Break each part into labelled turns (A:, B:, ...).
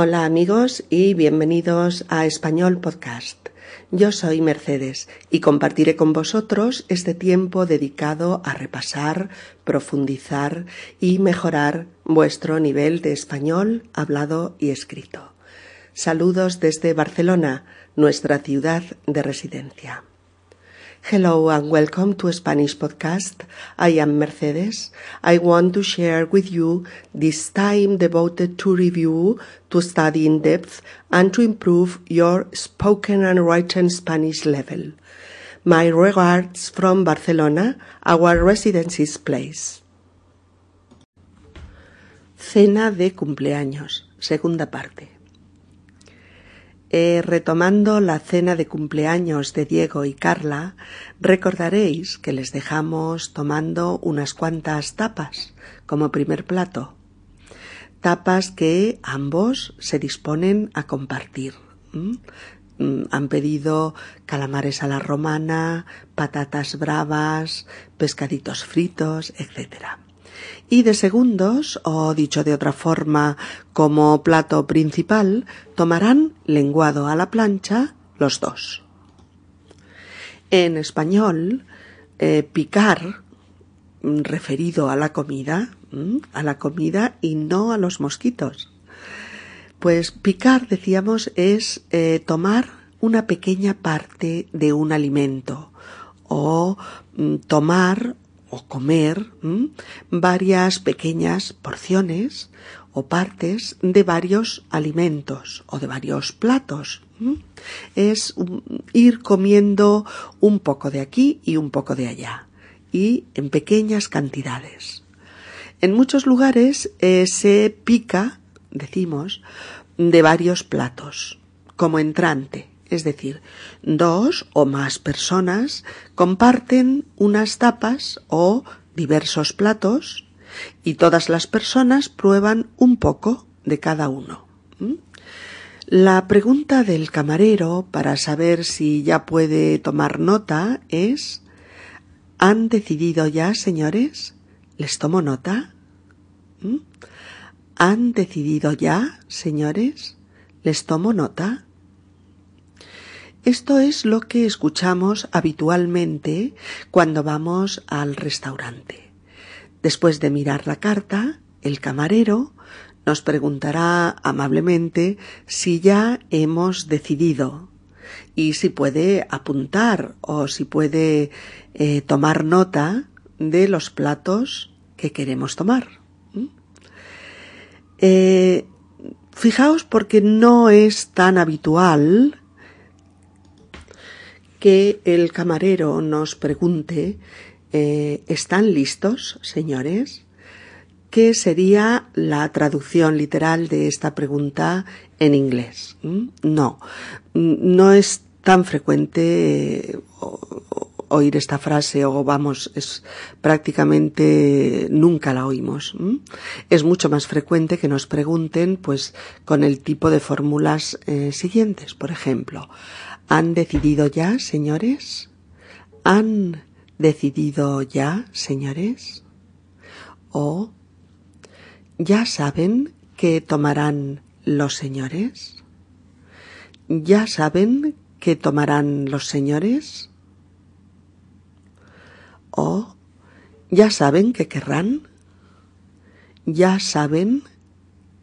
A: Hola amigos y bienvenidos a Español Podcast. Yo soy Mercedes y compartiré con vosotros este tiempo dedicado a repasar, profundizar y mejorar vuestro nivel de español hablado y escrito. Saludos desde Barcelona, nuestra ciudad de residencia. Hello and welcome to Spanish Podcast. I am Mercedes. I want to share with you this time devoted to review, to study in depth, and to improve your spoken and written Spanish level. My regards from Barcelona, our residency's place. Cena de cumpleaños, segunda parte. Eh, retomando la cena de cumpleaños de Diego y Carla, recordaréis que les dejamos tomando unas cuantas tapas como primer plato. Tapas que ambos se disponen a compartir. Mm, han pedido calamares a la romana, patatas bravas, pescaditos fritos, etc y de segundos, o dicho de otra forma, como plato principal, tomarán lenguado a la plancha los dos. En español, eh, picar, mm, referido a la comida, mm, a la comida y no a los mosquitos. Pues picar, decíamos, es eh, tomar una pequeña parte de un alimento o mm, tomar o comer varias pequeñas porciones o partes de varios alimentos o de varios platos. Es ir comiendo un poco de aquí y un poco de allá y en pequeñas cantidades. En muchos lugares eh, se pica, decimos, de varios platos, como entrante es decir, dos o más personas comparten unas tapas o diversos platos y todas las personas prueban un poco de cada uno. La pregunta del camarero para saber si ya puede tomar nota es ¿Han decidido ya, señores? ¿Les tomo nota? ¿Han decidido ya, señores? ¿Les tomo nota? Esto es lo que escuchamos habitualmente cuando vamos al restaurante. Después de mirar la carta, el camarero nos preguntará amablemente si ya hemos decidido y si puede apuntar o si puede eh, tomar nota de los platos que queremos tomar. ¿Mm? Eh, fijaos porque no es tan habitual que el camarero nos pregunte eh, ¿Están listos, señores? ¿Qué sería la traducción literal de esta pregunta en inglés? ¿Mm? No, no es tan frecuente eh, oír esta frase o vamos, es prácticamente nunca la oímos. Es mucho más frecuente que nos pregunten pues con el tipo de fórmulas eh, siguientes. Por ejemplo, ¿Han decidido ya, señores? ¿Han decidido ya, señores? ¿O ya saben qué tomarán los señores? ¿Ya saben qué tomarán los señores? ¿O ya saben qué querrán? ¿Ya saben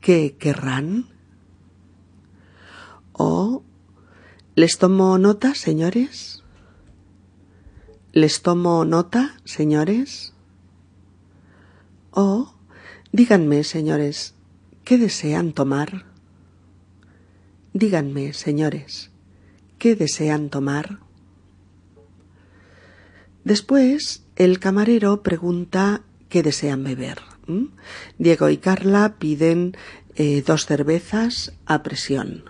A: qué querrán? ¿O ¿Les tomo nota, señores? ¿Les tomo nota, señores? Oh, díganme, señores, ¿qué desean tomar? Díganme, señores, ¿qué desean tomar? Después, el camarero pregunta qué desean beber. Diego y Carla piden eh, dos cervezas a presión.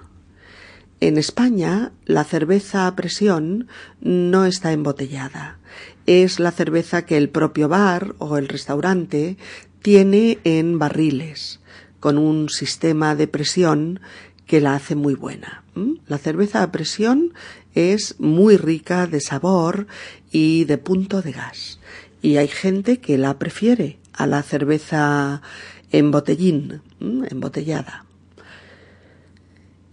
A: En España, la cerveza a presión no está embotellada. Es la cerveza que el propio bar o el restaurante tiene en barriles, con un sistema de presión que la hace muy buena. La cerveza a presión es muy rica de sabor y de punto de gas. Y hay gente que la prefiere a la cerveza en botellín, embotellada.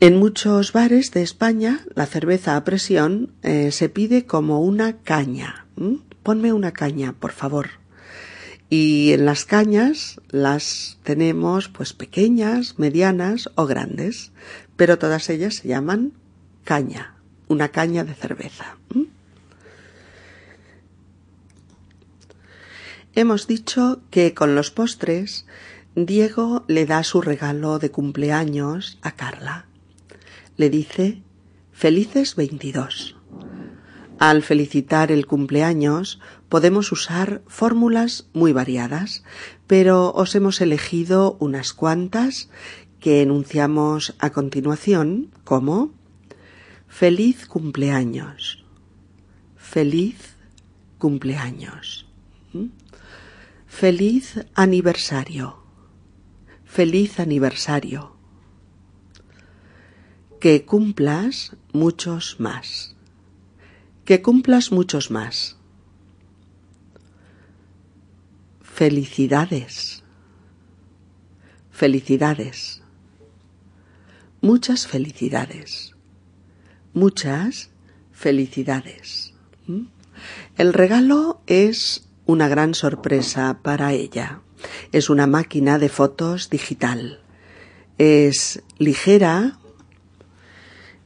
A: En muchos bares de España la cerveza a presión eh, se pide como una caña. Ponme una caña, por favor. Y en las cañas las tenemos pues pequeñas, medianas o grandes, pero todas ellas se llaman caña, una caña de cerveza. Hemos dicho que con los postres Diego le da su regalo de cumpleaños a Carla le dice Felices 22. Al felicitar el cumpleaños podemos usar fórmulas muy variadas, pero os hemos elegido unas cuantas que enunciamos a continuación como Feliz cumpleaños. Feliz cumpleaños. ¿Mm? Feliz aniversario. Feliz aniversario que cumplas muchos más. Que cumplas muchos más. Felicidades. Felicidades. Muchas felicidades. Muchas felicidades. El regalo es una gran sorpresa para ella. Es una máquina de fotos digital. Es ligera,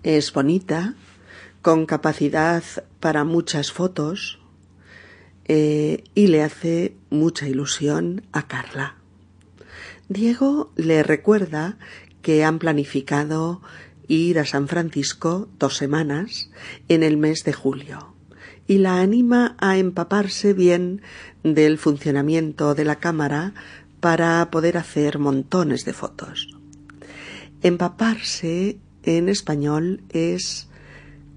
A: es bonita, con capacidad para muchas fotos eh, y le hace mucha ilusión a Carla. Diego le recuerda que han planificado ir a San Francisco dos semanas en el mes de julio y la anima a empaparse bien del funcionamiento de la cámara para poder hacer montones de fotos. Empaparse en español es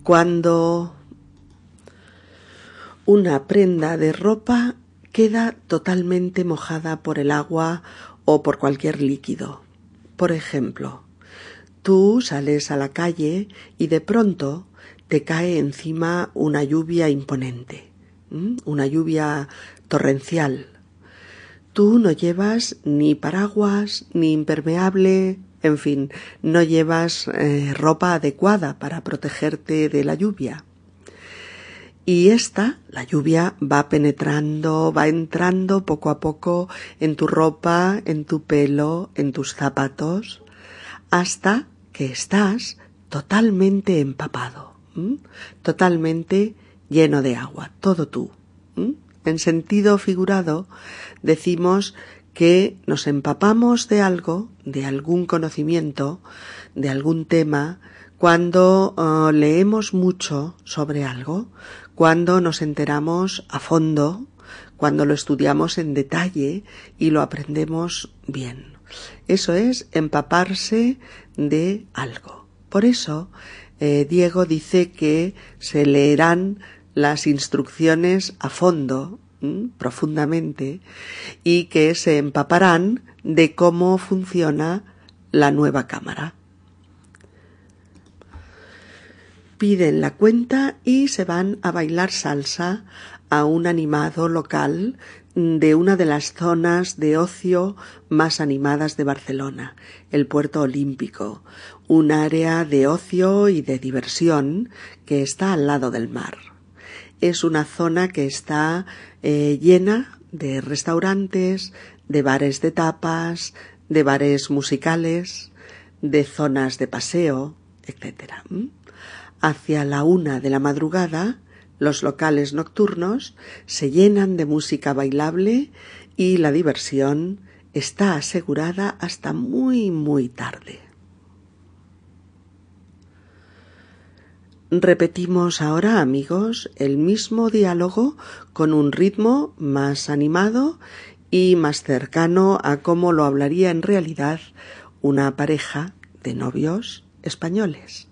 A: cuando una prenda de ropa queda totalmente mojada por el agua o por cualquier líquido. Por ejemplo, tú sales a la calle y de pronto te cae encima una lluvia imponente, una lluvia torrencial. Tú no llevas ni paraguas, ni impermeable, en fin, no llevas eh, ropa adecuada para protegerte de la lluvia. Y esta, la lluvia, va penetrando, va entrando poco a poco en tu ropa, en tu pelo, en tus zapatos, hasta que estás totalmente empapado, totalmente lleno de agua, todo tú. En sentido figurado, decimos que nos empapamos de algo, de algún conocimiento, de algún tema, cuando uh, leemos mucho sobre algo, cuando nos enteramos a fondo, cuando lo estudiamos en detalle y lo aprendemos bien. Eso es empaparse de algo. Por eso, eh, Diego dice que se leerán las instrucciones a fondo profundamente y que se empaparán de cómo funciona la nueva cámara. Piden la cuenta y se van a bailar salsa a un animado local de una de las zonas de ocio más animadas de Barcelona, el Puerto Olímpico, un área de ocio y de diversión que está al lado del mar es una zona que está eh, llena de restaurantes, de bares de tapas, de bares musicales, de zonas de paseo, etc. Hacia la una de la madrugada, los locales nocturnos se llenan de música bailable y la diversión está asegurada hasta muy muy tarde. Repetimos ahora, amigos, el mismo diálogo con un ritmo más animado y más cercano a cómo lo hablaría en realidad una pareja de novios españoles.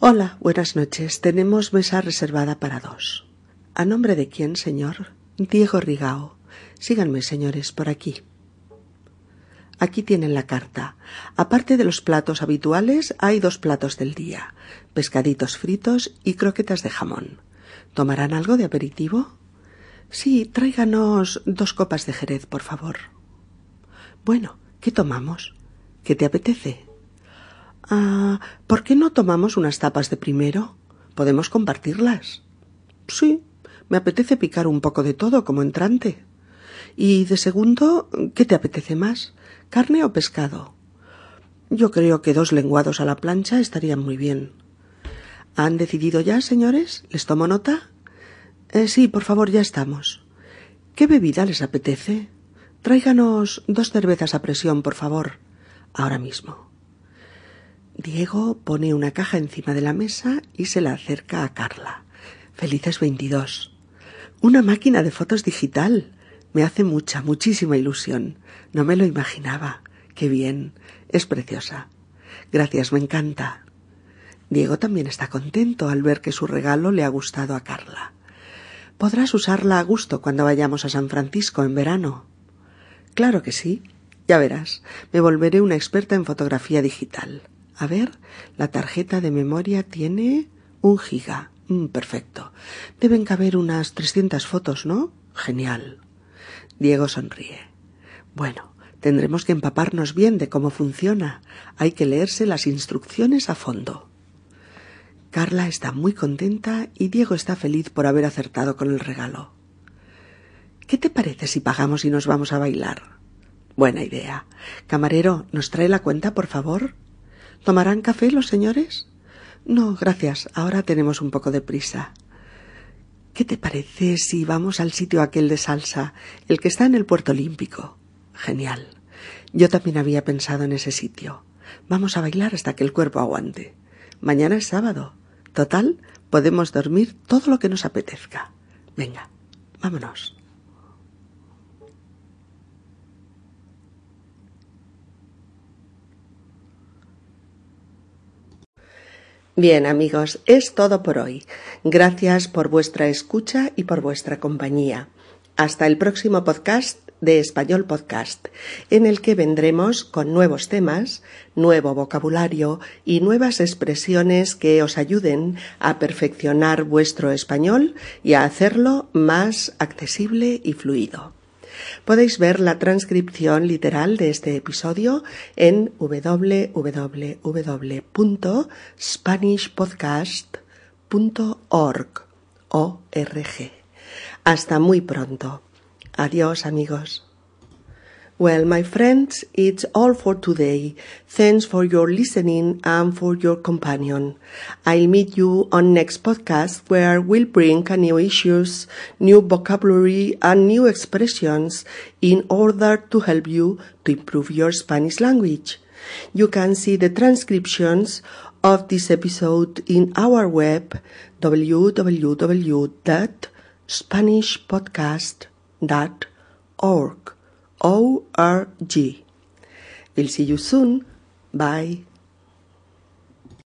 A: Hola, buenas noches. Tenemos mesa reservada para dos. ¿A nombre de quién, señor? Diego Rigao. Síganme, señores, por aquí. Aquí tienen la carta. Aparte de los platos habituales, hay dos platos del día pescaditos fritos y croquetas de jamón. ¿Tomarán algo de aperitivo? Sí, tráiganos dos copas de jerez, por favor. Bueno, ¿qué tomamos? ¿Qué te apetece? Ah, ¿por qué no tomamos unas tapas de primero? Podemos compartirlas. Sí, me apetece picar un poco de todo como entrante. Y de segundo, ¿qué te apetece más? ¿Carne o pescado? Yo creo que dos lenguados a la plancha estarían muy bien. ¿Han decidido ya, señores? ¿Les tomo nota? Eh, sí, por favor, ya estamos. ¿Qué bebida les apetece? Tráiganos dos cervezas a presión, por favor. Ahora mismo. Diego pone una caja encima de la mesa y se la acerca a Carla. Felices veintidós. Una máquina de fotos digital. Me hace mucha, muchísima ilusión. No me lo imaginaba. Qué bien. Es preciosa. Gracias, me encanta. Diego también está contento al ver que su regalo le ha gustado a Carla. Podrás usarla a gusto cuando vayamos a San Francisco en verano. Claro que sí. Ya verás, me volveré una experta en fotografía digital. A ver, la tarjeta de memoria tiene un giga. Mm, perfecto. Deben caber unas trescientas fotos, ¿no? Genial. Diego sonríe. Bueno, tendremos que empaparnos bien de cómo funciona. Hay que leerse las instrucciones a fondo. Carla está muy contenta y Diego está feliz por haber acertado con el regalo. ¿Qué te parece si pagamos y nos vamos a bailar? Buena idea. Camarero, ¿nos trae la cuenta, por favor? ¿Tomarán café los señores? No, gracias. Ahora tenemos un poco de prisa. ¿Qué te parece si vamos al sitio aquel de salsa, el que está en el puerto olímpico? Genial. Yo también había pensado en ese sitio. Vamos a bailar hasta que el cuerpo aguante. Mañana es sábado. Total, podemos dormir todo lo que nos apetezca. Venga, vámonos. Bien amigos, es todo por hoy. Gracias por vuestra escucha y por vuestra compañía. Hasta el próximo podcast de Español Podcast, en el que vendremos con nuevos temas, nuevo vocabulario y nuevas expresiones que os ayuden a perfeccionar vuestro español y a hacerlo más accesible y fluido. Podéis ver la transcripción literal de este episodio en www.spanishpodcast.org. Hasta muy pronto. Adiós amigos. Well, my friends, it's all for today. Thanks for your listening and for your companion. I'll meet you on next podcast where we'll bring new issues, new vocabulary and new expressions in order to help you to improve your Spanish language. You can see the transcriptions of this episode in our web www.spanishpodcast.org. O-R-G. We'll see you soon. Bye.